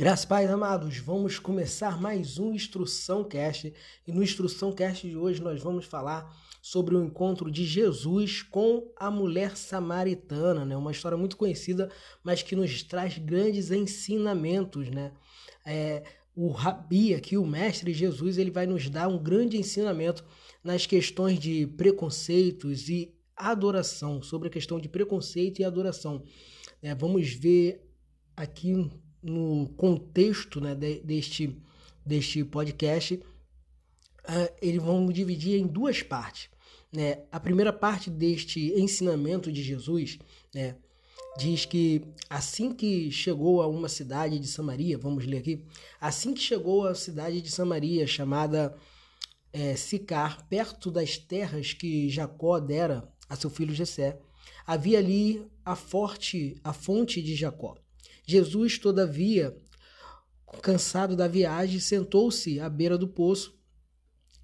Graças Pais amados, vamos começar mais um Instrução Cast e no Instrução Cast de hoje nós vamos falar sobre o encontro de Jesus com a mulher samaritana, né? Uma história muito conhecida, mas que nos traz grandes ensinamentos, né? É, o Rabi aqui, o mestre Jesus, ele vai nos dar um grande ensinamento nas questões de preconceitos e adoração, sobre a questão de preconceito e adoração. É, vamos ver aqui no contexto né, de, deste, deste podcast, uh, eles vão dividir em duas partes. Né? A primeira parte deste ensinamento de Jesus né, diz que assim que chegou a uma cidade de Samaria, vamos ler aqui, assim que chegou à cidade de Samaria, chamada é, Sicar, perto das terras que Jacó dera a seu filho Jessé, havia ali a forte, a fonte de Jacó. Jesus, todavia, cansado da viagem, sentou-se à beira do poço.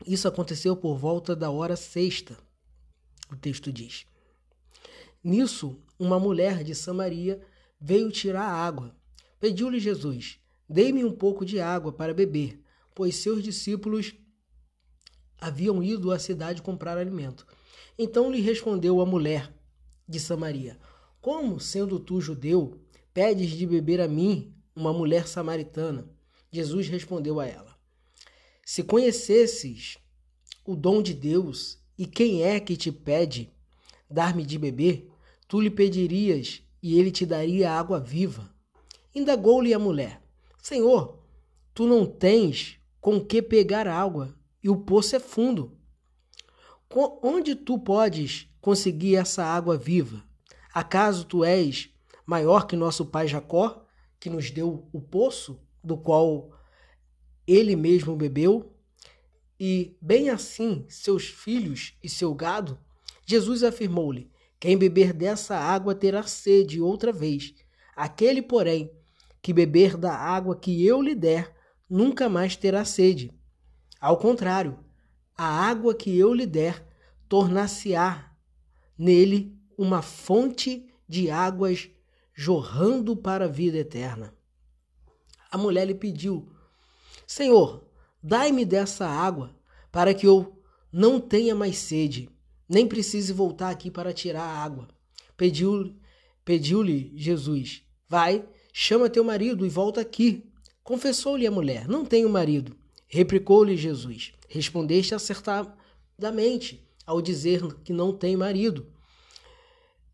Isso aconteceu por volta da hora sexta, o texto diz. Nisso, uma mulher de Samaria veio tirar água. Pediu-lhe Jesus: Dê-me um pouco de água para beber, pois seus discípulos haviam ido à cidade comprar alimento. Então lhe respondeu a mulher de Samaria: Como, sendo tu judeu, Pedes de beber a mim, uma mulher samaritana? Jesus respondeu a ela: Se conhecesses o dom de Deus e quem é que te pede dar-me de beber, tu lhe pedirias e ele te daria água viva. Indagou-lhe a mulher: Senhor, tu não tens com que pegar água e o poço é fundo. Onde tu podes conseguir essa água viva? Acaso tu és maior que nosso pai Jacó, que nos deu o poço, do qual ele mesmo bebeu, e bem assim seus filhos e seu gado? Jesus afirmou-lhe: Quem beber dessa água terá sede outra vez. Aquele, porém, que beber da água que eu lhe der, nunca mais terá sede. Ao contrário, a água que eu lhe der tornar-se-á nele uma fonte de águas jorrando para a vida eterna. A mulher lhe pediu: Senhor, dai-me dessa água, para que eu não tenha mais sede, nem precise voltar aqui para tirar a água. Pediu-lhe pediu Jesus: Vai, chama teu marido e volta aqui. Confessou-lhe a mulher: Não tenho marido. Replicou-lhe Jesus: Respondeste acertadamente ao dizer que não tem marido.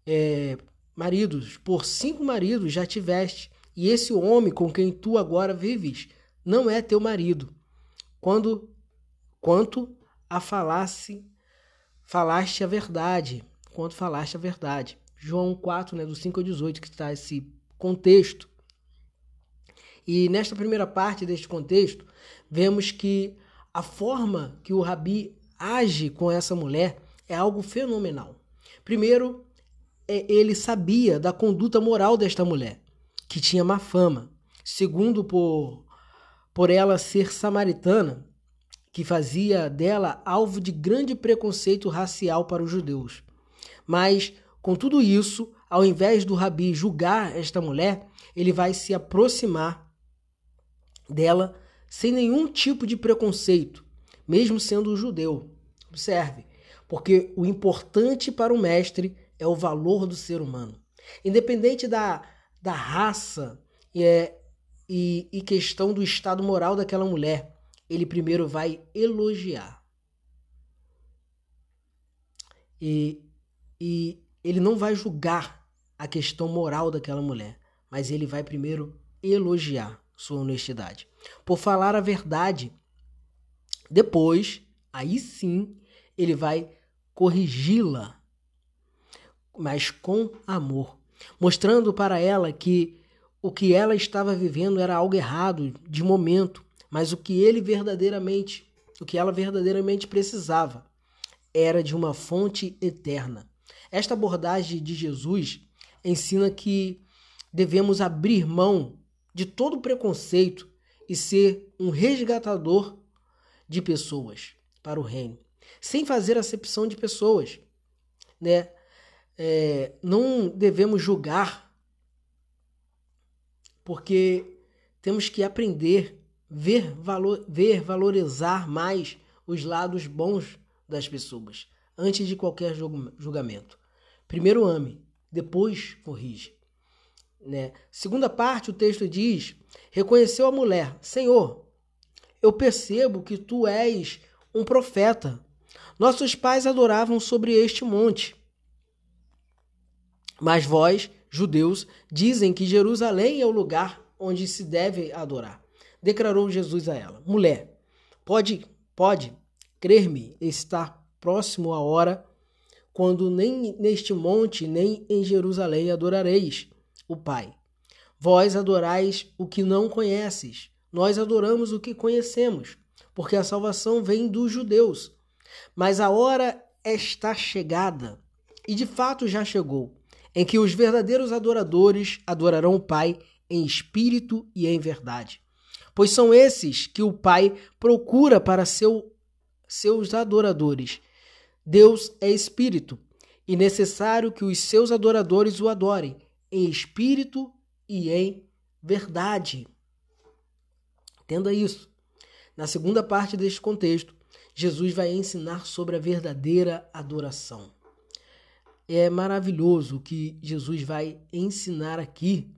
É, maridos, por cinco maridos já tiveste, e esse homem com quem tu agora vives não é teu marido. Quando quanto a falasse, falaste a verdade, quanto falaste a verdade. João 4, né, do 5 ao 18, que está esse contexto. E nesta primeira parte deste contexto, vemos que a forma que o Rabi age com essa mulher é algo fenomenal. Primeiro, ele sabia da conduta moral desta mulher, que tinha má fama. Segundo, por, por ela ser samaritana, que fazia dela alvo de grande preconceito racial para os judeus. Mas, com tudo isso, ao invés do rabi julgar esta mulher, ele vai se aproximar dela sem nenhum tipo de preconceito, mesmo sendo judeu. Observe, porque o importante para o mestre é o valor do ser humano. Independente da, da raça e, é, e, e questão do estado moral daquela mulher, ele primeiro vai elogiar. E, e ele não vai julgar a questão moral daquela mulher, mas ele vai primeiro elogiar sua honestidade. Por falar a verdade, depois, aí sim, ele vai corrigi-la mas com amor, mostrando para ela que o que ela estava vivendo era algo errado de momento, mas o que ele verdadeiramente, o que ela verdadeiramente precisava era de uma fonte eterna. Esta abordagem de Jesus ensina que devemos abrir mão de todo preconceito e ser um resgatador de pessoas para o reino, sem fazer acepção de pessoas, né? É, não devemos julgar, porque temos que aprender, ver, valor, ver valorizar mais os lados bons das pessoas, antes de qualquer julgamento. Primeiro ame, depois corrige. Né? Segunda parte, o texto diz: reconheceu a mulher, Senhor, eu percebo que tu és um profeta. Nossos pais adoravam sobre este monte. Mas vós, judeus, dizem que Jerusalém é o lugar onde se deve adorar. Declarou Jesus a ela: Mulher, pode, pode crer-me, estar próximo a hora quando nem neste monte nem em Jerusalém adorareis o Pai. Vós adorais o que não conheces, nós adoramos o que conhecemos, porque a salvação vem dos judeus. Mas a hora está chegada, e de fato já chegou, em que os verdadeiros adoradores adorarão o Pai em espírito e em verdade. Pois são esses que o Pai procura para seu, seus adoradores. Deus é espírito, e necessário que os seus adoradores o adorem em espírito e em verdade. Entenda isso. Na segunda parte deste contexto, Jesus vai ensinar sobre a verdadeira adoração. É maravilhoso o que Jesus vai ensinar aqui,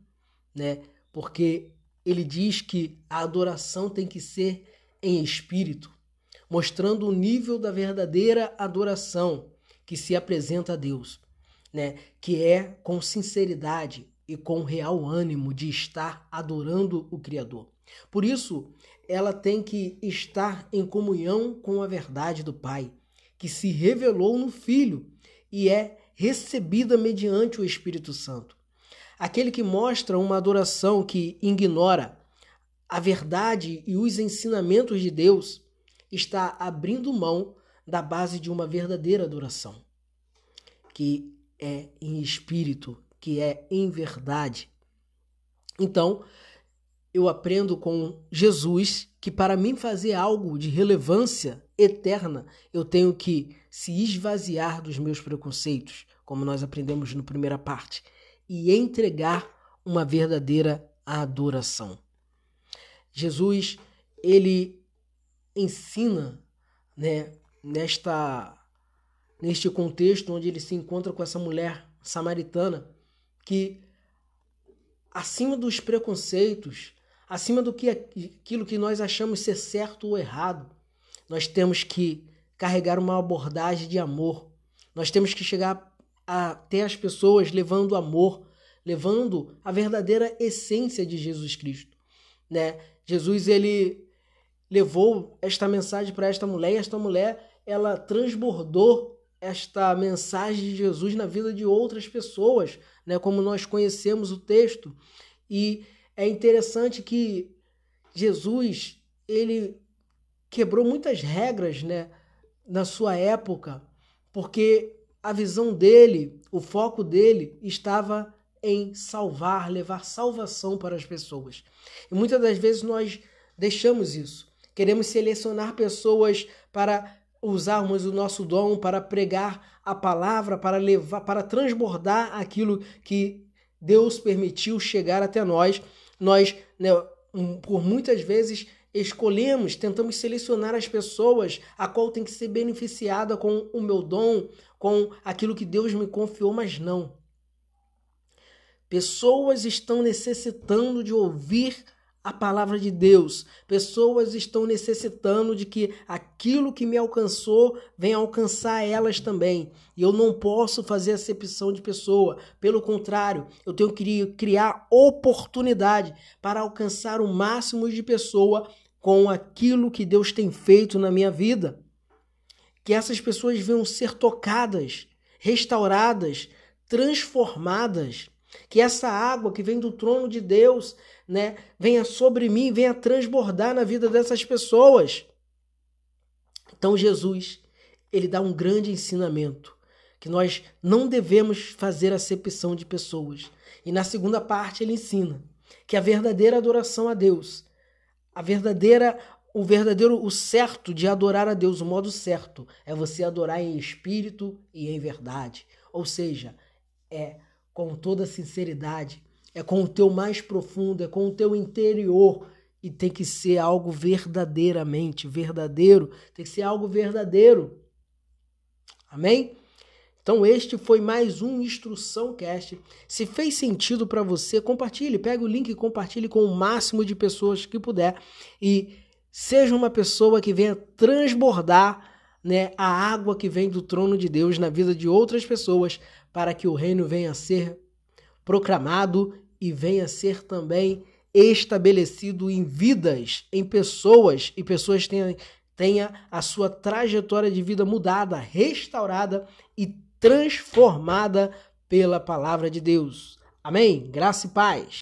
né? Porque ele diz que a adoração tem que ser em espírito, mostrando o nível da verdadeira adoração que se apresenta a Deus, né? Que é com sinceridade e com real ânimo de estar adorando o Criador. Por isso, ela tem que estar em comunhão com a verdade do Pai, que se revelou no Filho e é recebida mediante o Espírito Santo. Aquele que mostra uma adoração que ignora a verdade e os ensinamentos de Deus está abrindo mão da base de uma verdadeira adoração, que é em espírito, que é em verdade. Então, eu aprendo com Jesus que para mim fazer algo de relevância eterna, eu tenho que se esvaziar dos meus preconceitos, como nós aprendemos na primeira parte, e entregar uma verdadeira adoração. Jesus, ele ensina, né, nesta neste contexto onde ele se encontra com essa mulher samaritana, que acima dos preconceitos, acima do que aquilo que nós achamos ser certo ou errado. Nós temos que carregar uma abordagem de amor. Nós temos que chegar até as pessoas levando amor, levando a verdadeira essência de Jesus Cristo, né? Jesus ele levou esta mensagem para esta mulher e esta mulher ela transbordou esta mensagem de Jesus na vida de outras pessoas, né? Como nós conhecemos o texto e é interessante que Jesus ele quebrou muitas regras, né, na sua época, porque a visão dele, o foco dele estava em salvar, levar salvação para as pessoas. E muitas das vezes nós deixamos isso. Queremos selecionar pessoas para usarmos o nosso dom para pregar a palavra, para levar, para transbordar aquilo que Deus permitiu chegar até nós nós, né, por muitas vezes, escolhemos, tentamos selecionar as pessoas a qual tem que ser beneficiada com o meu dom, com aquilo que Deus me confiou, mas não. Pessoas estão necessitando de ouvir a palavra de Deus. Pessoas estão necessitando de que aquilo que me alcançou venha alcançar elas também. E eu não posso fazer acepção de pessoa. Pelo contrário, eu tenho que criar oportunidade para alcançar o máximo de pessoa com aquilo que Deus tem feito na minha vida. Que essas pessoas venham ser tocadas, restauradas, transformadas que essa água que vem do trono de Deus, né, venha sobre mim, venha transbordar na vida dessas pessoas. Então Jesus, ele dá um grande ensinamento que nós não devemos fazer acepção de pessoas. E na segunda parte ele ensina que a verdadeira adoração a Deus, a verdadeira o verdadeiro, o certo de adorar a Deus, o modo certo, é você adorar em espírito e em verdade. Ou seja, é com toda sinceridade, é com o teu mais profundo, é com o teu interior e tem que ser algo verdadeiramente verdadeiro, tem que ser algo verdadeiro. Amém? Então este foi mais um Instrução Cast. Se fez sentido para você, compartilhe, pega o link e compartilhe com o máximo de pessoas que puder e seja uma pessoa que venha transbordar né, a água que vem do trono de Deus na vida de outras pessoas para que o reino venha a ser proclamado e venha ser também estabelecido em vidas, em pessoas e pessoas tenham tenha a sua trajetória de vida mudada, restaurada e transformada pela palavra de Deus. Amém? Graça e paz.